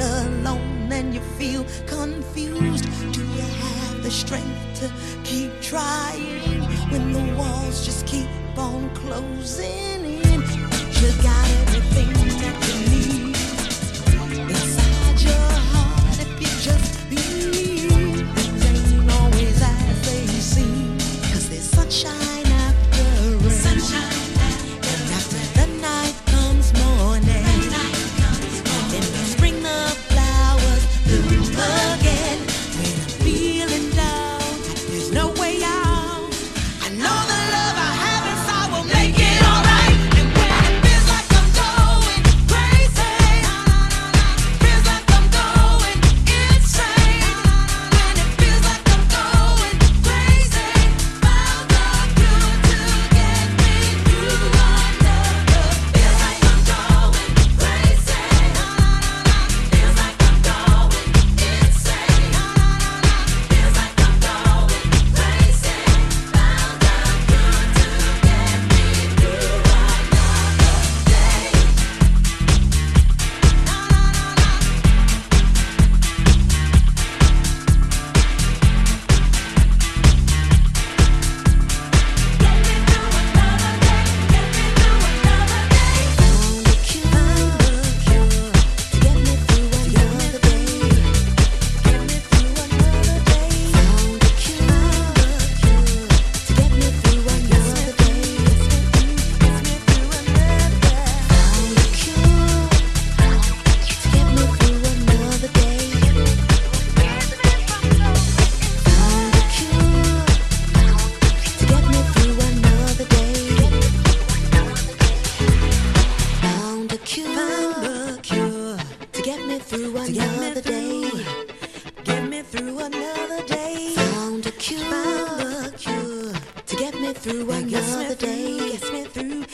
alone and you feel confused. Do you have the strength to keep trying when the walls just keep on closing in? You got everything that you need. cure, found the cure to get me through another day. Gets me through